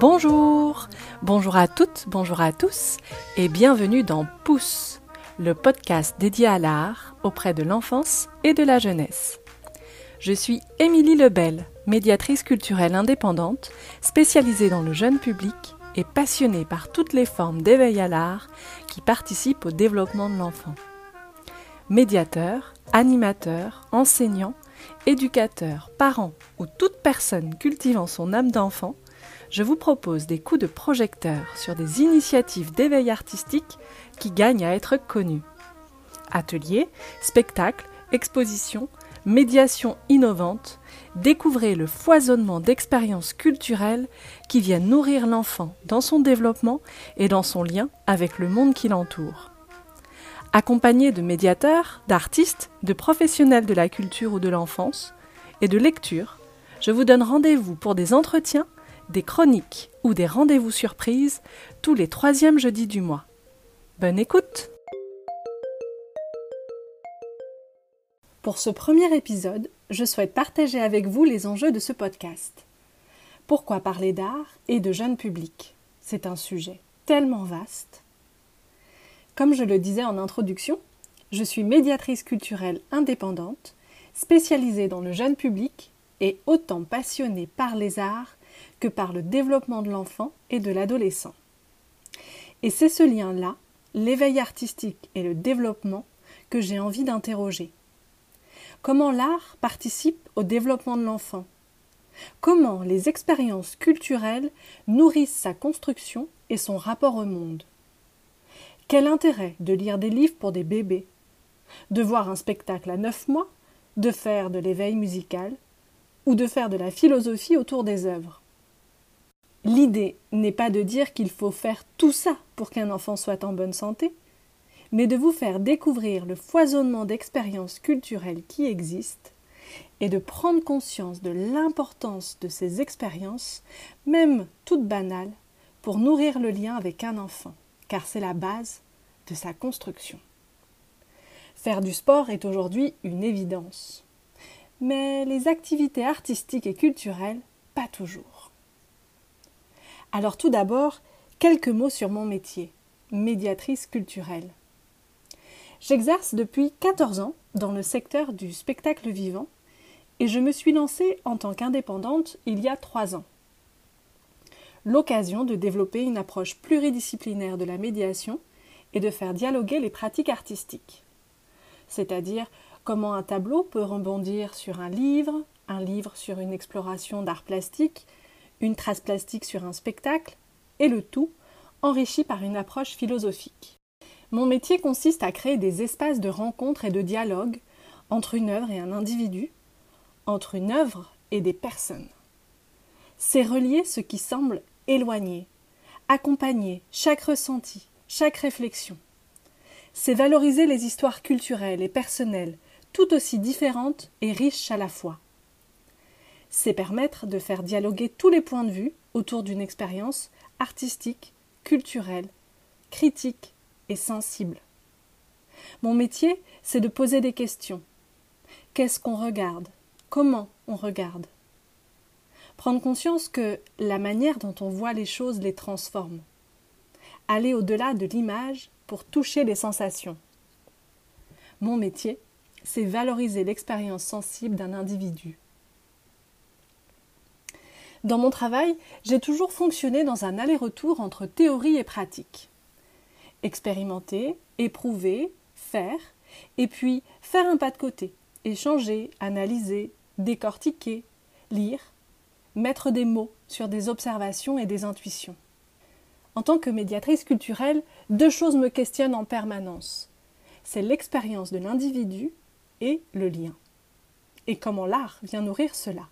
Bonjour, bonjour à toutes, bonjour à tous et bienvenue dans Pouce, le podcast dédié à l'art auprès de l'enfance et de la jeunesse. Je suis Émilie Lebel, médiatrice culturelle indépendante, spécialisée dans le jeune public et passionnée par toutes les formes d'éveil à l'art qui participent au développement de l'enfant. Médiateur, animateur, enseignant, éducateur, parent ou toute personne cultivant son âme d'enfant, je vous propose des coups de projecteur sur des initiatives d'éveil artistique qui gagnent à être connues. Ateliers, spectacles, expositions, médiations innovantes, découvrez le foisonnement d'expériences culturelles qui viennent nourrir l'enfant dans son développement et dans son lien avec le monde qui l'entoure. Accompagné de médiateurs, d'artistes, de professionnels de la culture ou de l'enfance et de lecture, je vous donne rendez-vous pour des entretiens des chroniques ou des rendez-vous surprises tous les troisièmes jeudis du mois. Bonne écoute Pour ce premier épisode, je souhaite partager avec vous les enjeux de ce podcast. Pourquoi parler d'art et de jeune public C'est un sujet tellement vaste. Comme je le disais en introduction, je suis médiatrice culturelle indépendante, spécialisée dans le jeune public et autant passionnée par les arts que par le développement de l'enfant et de l'adolescent. Et c'est ce lien-là, l'éveil artistique et le développement, que j'ai envie d'interroger. Comment l'art participe au développement de l'enfant? Comment les expériences culturelles nourrissent sa construction et son rapport au monde? Quel intérêt de lire des livres pour des bébés? De voir un spectacle à neuf mois? De faire de l'éveil musical? Ou de faire de la philosophie autour des œuvres? L'idée n'est pas de dire qu'il faut faire tout ça pour qu'un enfant soit en bonne santé, mais de vous faire découvrir le foisonnement d'expériences culturelles qui existent et de prendre conscience de l'importance de ces expériences, même toutes banales, pour nourrir le lien avec un enfant, car c'est la base de sa construction. Faire du sport est aujourd'hui une évidence, mais les activités artistiques et culturelles, pas toujours. Alors tout d'abord, quelques mots sur mon métier, médiatrice culturelle. J'exerce depuis 14 ans dans le secteur du spectacle vivant et je me suis lancée en tant qu'indépendante il y a trois ans. L'occasion de développer une approche pluridisciplinaire de la médiation et de faire dialoguer les pratiques artistiques. C'est-à-dire comment un tableau peut rebondir sur un livre, un livre sur une exploration d'art plastique, une trace plastique sur un spectacle, et le tout enrichi par une approche philosophique. Mon métier consiste à créer des espaces de rencontre et de dialogue entre une œuvre et un individu, entre une œuvre et des personnes. C'est relier ce qui semble éloigné, accompagner chaque ressenti, chaque réflexion. C'est valoriser les histoires culturelles et personnelles, tout aussi différentes et riches à la fois c'est permettre de faire dialoguer tous les points de vue autour d'une expérience artistique, culturelle, critique et sensible. Mon métier, c'est de poser des questions. Qu'est-ce qu'on regarde? Comment on regarde? Prendre conscience que la manière dont on voit les choses les transforme. Aller au-delà de l'image pour toucher les sensations. Mon métier, c'est valoriser l'expérience sensible d'un individu. Dans mon travail, j'ai toujours fonctionné dans un aller-retour entre théorie et pratique. Expérimenter, éprouver, faire, et puis faire un pas de côté, échanger, analyser, décortiquer, lire, mettre des mots sur des observations et des intuitions. En tant que médiatrice culturelle, deux choses me questionnent en permanence. C'est l'expérience de l'individu et le lien. Et comment l'art vient nourrir cela.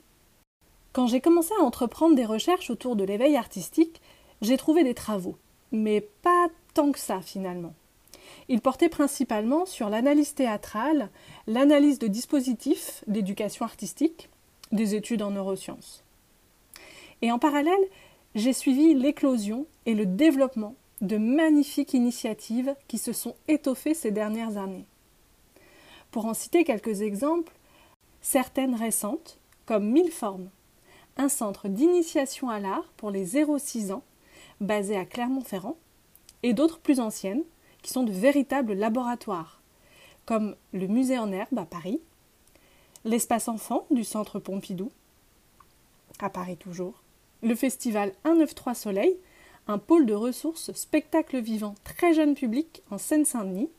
Quand j'ai commencé à entreprendre des recherches autour de l'éveil artistique, j'ai trouvé des travaux, mais pas tant que ça finalement. Ils portaient principalement sur l'analyse théâtrale, l'analyse de dispositifs d'éducation artistique, des études en neurosciences. Et en parallèle, j'ai suivi l'éclosion et le développement de magnifiques initiatives qui se sont étoffées ces dernières années. Pour en citer quelques exemples, certaines récentes, comme Mille formes, un centre d'initiation à l'art pour les 0-6 ans, basé à Clermont-Ferrand, et d'autres plus anciennes, qui sont de véritables laboratoires, comme le Musée en herbe à Paris, l'espace enfant du Centre Pompidou, à Paris toujours, le festival 193 Soleil, un pôle de ressources spectacle vivant très jeune public en Seine-Saint-Denis,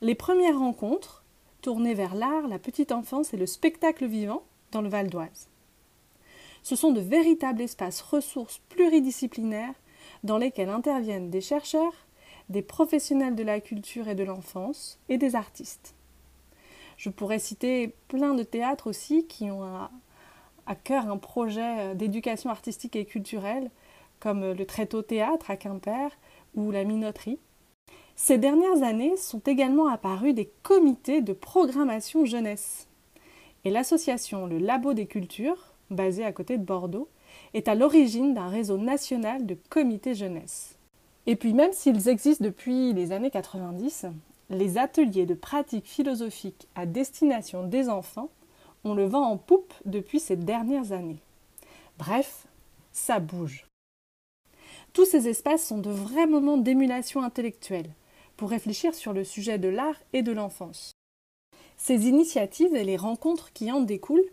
les premières rencontres tournées vers l'art, la petite enfance et le spectacle vivant dans le Val d'Oise. Ce sont de véritables espaces ressources pluridisciplinaires dans lesquels interviennent des chercheurs, des professionnels de la culture et de l'enfance et des artistes. Je pourrais citer plein de théâtres aussi qui ont à, cœur un projet d'éducation artistique et culturelle, comme le Tréteau Théâtre à Quimper ou la Minoterie. Ces dernières années sont également apparus des comités de programmation jeunesse. Et l'association Le Labo des Cultures, basée à côté de Bordeaux, est à l'origine d'un réseau national de comités jeunesse. Et puis même s'ils existent depuis les années 90, les ateliers de pratique philosophique à destination des enfants ont le vent en poupe depuis ces dernières années. Bref, ça bouge. Tous ces espaces sont de vrais moments d'émulation intellectuelle pour réfléchir sur le sujet de l'art et de l'enfance. Ces initiatives et les rencontres qui en découlent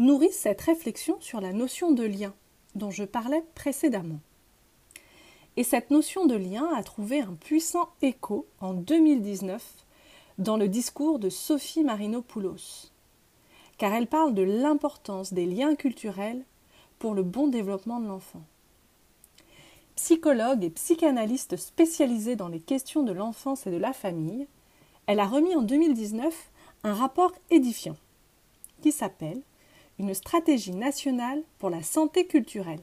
nourrissent cette réflexion sur la notion de lien dont je parlais précédemment. Et cette notion de lien a trouvé un puissant écho en 2019 dans le discours de Sophie Marinopoulos, car elle parle de l'importance des liens culturels pour le bon développement de l'enfant. Psychologue et psychanalyste spécialisée dans les questions de l'enfance et de la famille, elle a remis en 2019 un rapport édifiant qui s'appelle Une stratégie nationale pour la santé culturelle.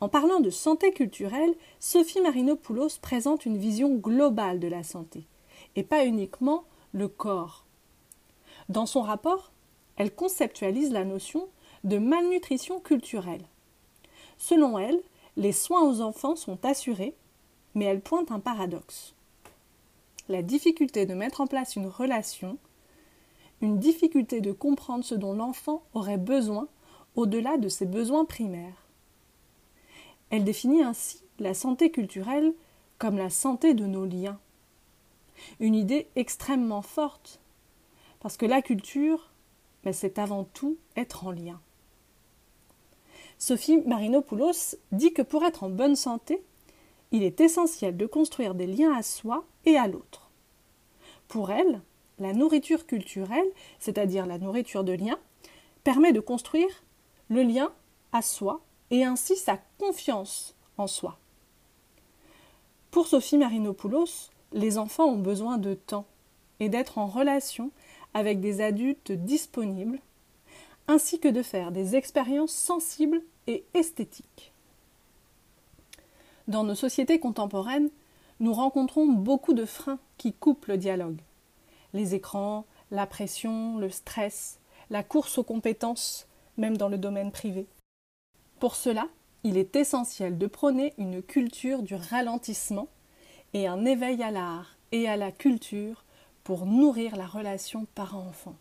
En parlant de santé culturelle, Sophie Marinopoulos présente une vision globale de la santé, et pas uniquement le corps. Dans son rapport, elle conceptualise la notion de malnutrition culturelle. Selon elle, les soins aux enfants sont assurés, mais elle pointe un paradoxe. La difficulté de mettre en place une relation, une difficulté de comprendre ce dont l'enfant aurait besoin au-delà de ses besoins primaires. Elle définit ainsi la santé culturelle comme la santé de nos liens. Une idée extrêmement forte, parce que la culture, ben, c'est avant tout être en lien. Sophie Marinopoulos dit que pour être en bonne santé, il est essentiel de construire des liens à soi et à l'autre. Pour elle, la nourriture culturelle, c'est-à-dire la nourriture de lien, permet de construire le lien à soi et ainsi sa confiance en soi. Pour Sophie Marinopoulos, les enfants ont besoin de temps et d'être en relation avec des adultes disponibles, ainsi que de faire des expériences sensibles et esthétiques. Dans nos sociétés contemporaines, nous rencontrons beaucoup de freins qui coupent le dialogue. Les écrans, la pression, le stress, la course aux compétences, même dans le domaine privé. Pour cela, il est essentiel de prôner une culture du ralentissement et un éveil à l'art et à la culture pour nourrir la relation parent-enfant.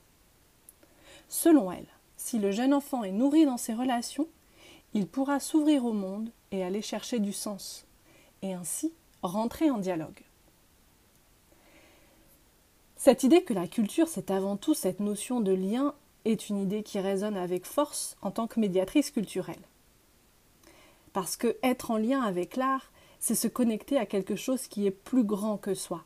Selon elle, si le jeune enfant est nourri dans ses relations, il pourra s'ouvrir au monde et aller chercher du sens, et ainsi rentrer en dialogue. Cette idée que la culture, c'est avant tout cette notion de lien, est une idée qui résonne avec force en tant que médiatrice culturelle. Parce que être en lien avec l'art, c'est se connecter à quelque chose qui est plus grand que soi.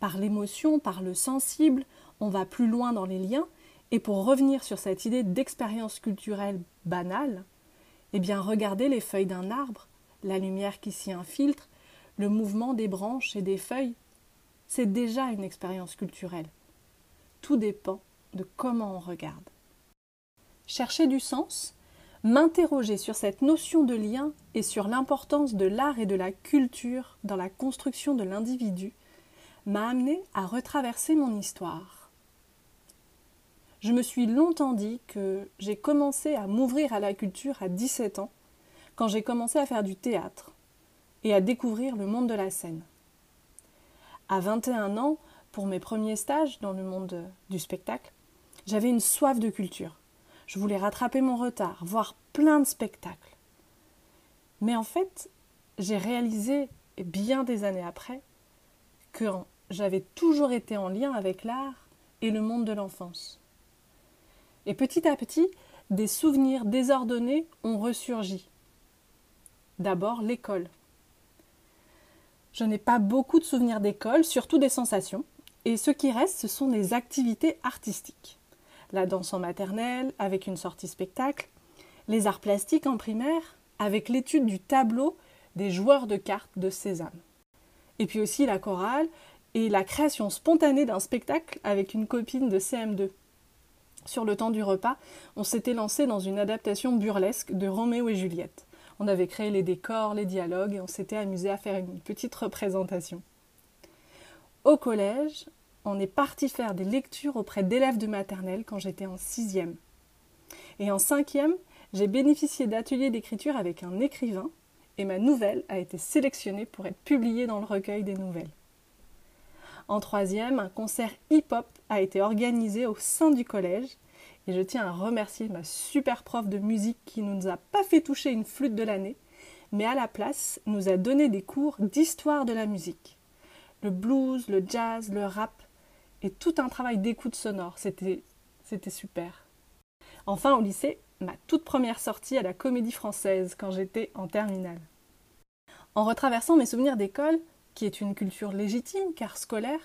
Par l'émotion, par le sensible, on va plus loin dans les liens, et pour revenir sur cette idée d'expérience culturelle banale, eh bien regardez les feuilles d'un arbre, la lumière qui s'y infiltre, le mouvement des branches et des feuilles, c'est déjà une expérience culturelle. Tout dépend de comment on regarde. Chercher du sens, M'interroger sur cette notion de lien et sur l'importance de l'art et de la culture dans la construction de l'individu m'a amené à retraverser mon histoire. Je me suis longtemps dit que j'ai commencé à m'ouvrir à la culture à 17 ans, quand j'ai commencé à faire du théâtre et à découvrir le monde de la scène. À 21 ans, pour mes premiers stages dans le monde du spectacle, j'avais une soif de culture. Je voulais rattraper mon retard, voir plein de spectacles. Mais en fait, j'ai réalisé, bien des années après, que j'avais toujours été en lien avec l'art et le monde de l'enfance. Et petit à petit, des souvenirs désordonnés ont ressurgi. D'abord l'école. Je n'ai pas beaucoup de souvenirs d'école, surtout des sensations, et ce qui reste, ce sont des activités artistiques. La danse en maternelle, avec une sortie spectacle, les arts plastiques en primaire, avec l'étude du tableau des joueurs de cartes de Cézanne. Et puis aussi la chorale et la création spontanée d'un spectacle avec une copine de CM2. Sur le temps du repas, on s'était lancé dans une adaptation burlesque de Roméo et Juliette. On avait créé les décors, les dialogues et on s'était amusé à faire une petite représentation. Au collège, on est parti faire des lectures auprès d'élèves de maternelle quand j'étais en sixième. Et en cinquième, j'ai bénéficié d'ateliers d'écriture avec un écrivain et ma nouvelle a été sélectionnée pour être publiée dans le recueil des nouvelles. En troisième, un concert hip-hop a été organisé au sein du collège et je tiens à remercier ma super prof de musique qui ne nous a pas fait toucher une flûte de l'année, mais à la place nous a donné des cours d'histoire de la musique. Le blues, le jazz, le rap et tout un travail d'écoute sonore. C'était, c'était super. Enfin, au lycée, ma toute première sortie à la comédie française quand j'étais en terminale. En retraversant mes souvenirs d'école, qui est une culture légitime car scolaire,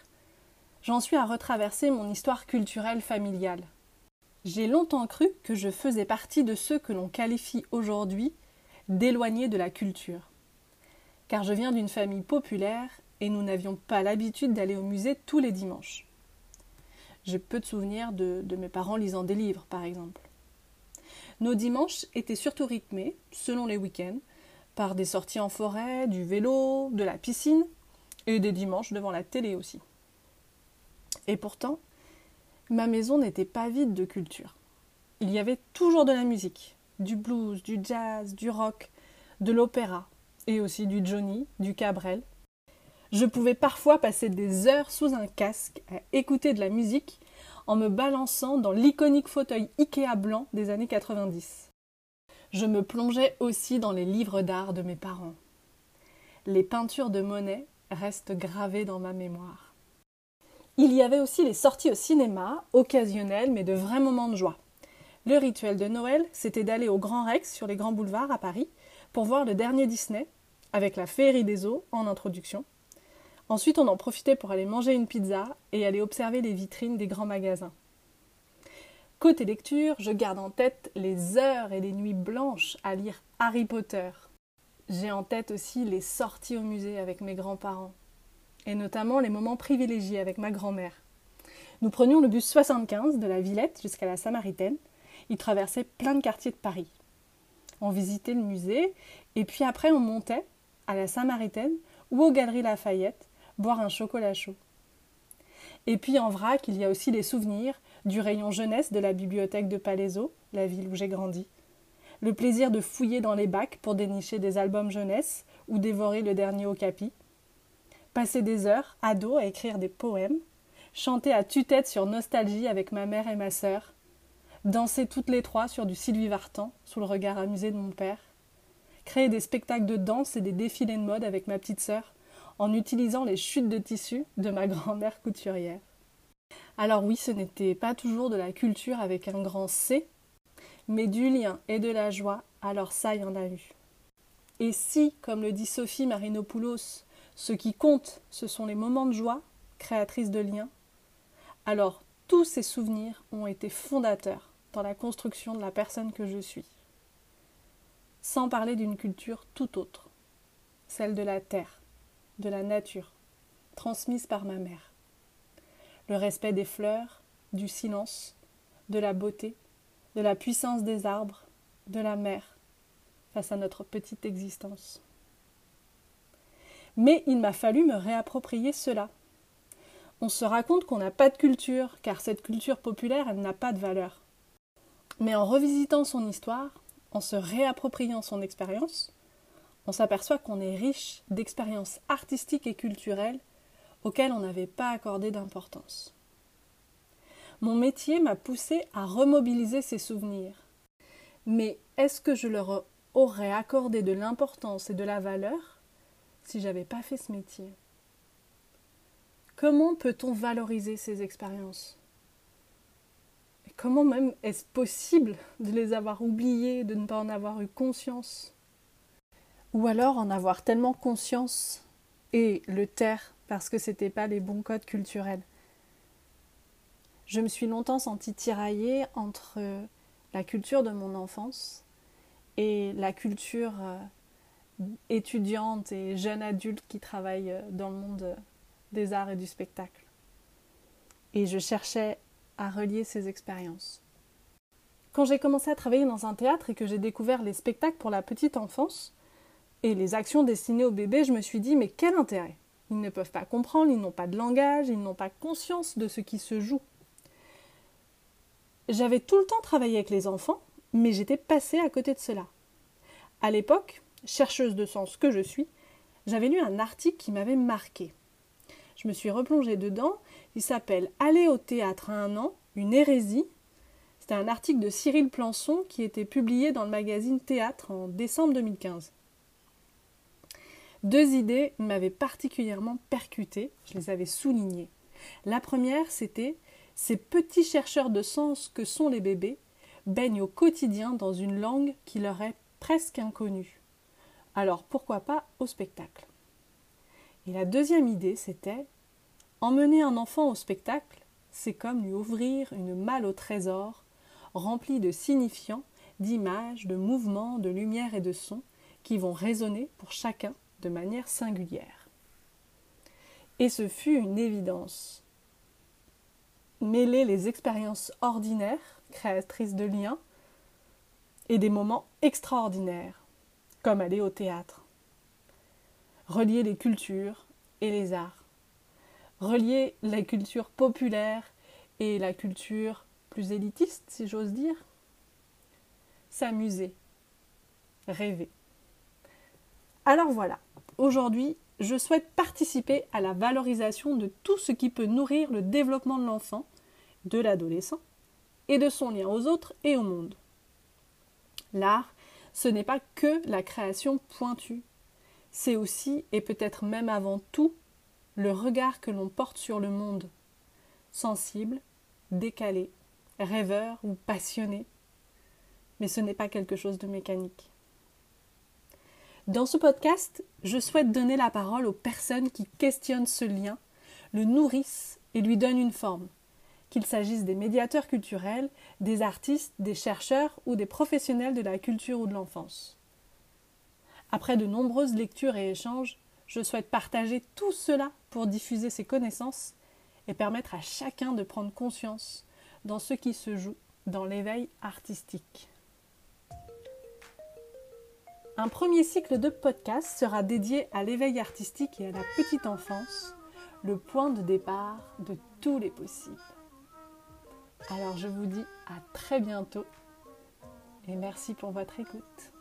j'en suis à retraverser mon histoire culturelle familiale. J'ai longtemps cru que je faisais partie de ceux que l'on qualifie aujourd'hui d'éloignés de la culture. Car je viens d'une famille populaire et nous n'avions pas l'habitude d'aller au musée tous les dimanches. J'ai peu de souvenirs de, mes parents lisant des livres, par exemple. Nos dimanches étaient surtout rythmés, selon les week-ends, par des sorties en forêt, du vélo, de la piscine, et des dimanches devant la télé aussi. Et pourtant, ma maison n'était pas vide de culture. Il y avait toujours de la musique, du blues, du jazz, du rock, de l'opéra, et aussi du Johnny, du Cabrel. Je pouvais parfois passer des heures sous un casque à écouter de la musique en me balançant dans l'iconique fauteuil Ikea blanc des années 90. Je me plongeais aussi dans les livres d'art de mes parents. Les peintures de Monet restent gravées dans ma mémoire. Il y avait aussi les sorties au cinéma, occasionnelles mais de vrais moments de joie. Le rituel de Noël, c'était d'aller au Grand Rex sur les grands boulevards à Paris pour voir le dernier Disney, avec la féerie des eaux en introduction. Ensuite, on en profitait pour aller manger une pizza et aller observer les vitrines des grands magasins. Côté lecture, je garde en tête les heures et les nuits blanches à lire Harry Potter. J'ai en tête aussi les sorties au musée avec mes grands-parents, et notamment les moments privilégiés avec ma grand-mère. Nous prenions le bus 75 de la Villette jusqu'à la Samaritaine. Il traversait plein de quartiers de Paris. On visitait le musée, et puis après on montait à la Samaritaine ou aux Galeries Lafayette boire un chocolat chaud. Et puis en vrac, il y a aussi les souvenirs du rayon jeunesse de la bibliothèque de Palaiseau, la ville où j'ai grandi. Le plaisir de fouiller dans les bacs pour dénicher des albums jeunesse ou dévorer le dernier Okapi. Passer des heures, ado, à écrire des poèmes. Chanter à tue-tête sur Nostalgie avec ma mère et ma sœur. Danser toutes les trois sur du Sylvie Vartan sous le regard amusé de mon père. Créer des spectacles de danse et des défilés de mode avec ma petite sœur en utilisant les chutes de tissu de ma grand-mère couturière. Alors oui, ce n'était pas toujours de la culture avec un grand C, mais du lien et de la joie, alors ça, il y en a eu. Et si, comme le dit Sophie Marinopoulos, ce qui compte, ce sont les moments de joie, créatrices de liens, alors tous ces souvenirs ont été fondateurs dans la construction de la personne que je suis. Sans parler d'une culture tout autre, celle de la terre, de la nature, transmise par ma mère. Le respect des fleurs, du silence, de la beauté, de la puissance des arbres, de la mer, face à notre petite existence. Mais il m'a fallu me réapproprier cela. On se raconte qu'on n'a pas de culture, car cette culture populaire, elle n'a pas de valeur. Mais en revisitant son histoire, en se réappropriant son expérience, on s'aperçoit qu'on est riche d'expériences artistiques et culturelles auxquelles on n'avait pas accordé d'importance. Mon métier m'a poussé à remobiliser ces souvenirs. Mais est-ce que je leur aurais accordé de l'importance et de la valeur si j'avais pas fait ce métier. Comment peut-on valoriser ces expériences? Comment même est-ce possible de les avoir oubliées, de ne pas en avoir eu conscience? Ou alors en avoir tellement conscience et le taire parce que c'était pas les bons codes culturels. Je me suis longtemps sentie tiraillée entre la culture de mon enfance et la culture euh, étudiante et jeune adulte qui travaille euh, dans le monde des arts et du spectacle. Et je cherchais à relier ces expériences. Quand j'ai commencé à travailler dans un théâtre et que j'ai découvert les spectacles pour la petite enfance et les actions destinées aux bébés, je me suis dit mais quel intérêt? Ils ne peuvent pas comprendre, ils n'ont pas de langage, ils n'ont pas conscience de ce qui se joue. J'avais tout le temps travaillé avec les enfants, mais j'étais passée à côté de cela. À l'époque, chercheuse de sens que je suis, j'avais lu un article qui m'avait marqué. Je me suis replongée dedans. Il s'appelle Aller au théâtre à un an, une hérésie. C'était un article de Cyril Plançon qui était publié dans le magazine Théâtre en décembre 2015. Deux idées m'avaient particulièrement percutée, je les avais soulignées. La première, c'était ces petits chercheurs de sens que sont les bébés baignent au quotidien dans une langue qui leur est presque inconnue. Alors pourquoi pas au spectacle? Et la deuxième idée, c'était emmener un enfant au spectacle, c'est comme lui ouvrir une malle au trésor, remplie de signifiants, d'images, de mouvements, de lumière et de sons, qui vont résonner pour chacun de manière singulière. Et ce fut une évidence. Mêler les expériences ordinaires, créatrices de liens, et des moments extraordinaires, comme aller au théâtre. Relier les cultures et les arts. Relier la culture populaire et la culture plus élitiste, si j'ose dire. S'amuser. Rêver. Alors voilà, aujourd'hui, je souhaite participer à la valorisation de tout ce qui peut nourrir le développement de l'enfant, de l'adolescent, et de son lien aux autres et au monde. L'art, ce n'est pas que la création pointue, c'est aussi, et peut-être même avant tout, le regard que l'on porte sur le monde, sensible, décalé, rêveur ou passionné, mais ce n'est pas quelque chose de mécanique. Dans ce podcast, je souhaite donner la parole aux personnes qui questionnent ce lien, le nourrissent et lui donnent une forme, qu'il s'agisse des médiateurs culturels, des artistes, des chercheurs ou des professionnels de la culture ou de l'enfance. Après de nombreuses lectures et échanges, je souhaite partager tout cela pour diffuser ces connaissances et permettre à chacun de prendre conscience dans ce qui se joue dans l'éveil artistique. Un premier cycle de podcast sera dédié à l'éveil artistique et à la petite enfance, le point de départ de tous les possibles. Alors je vous dis à très bientôt et merci pour votre écoute.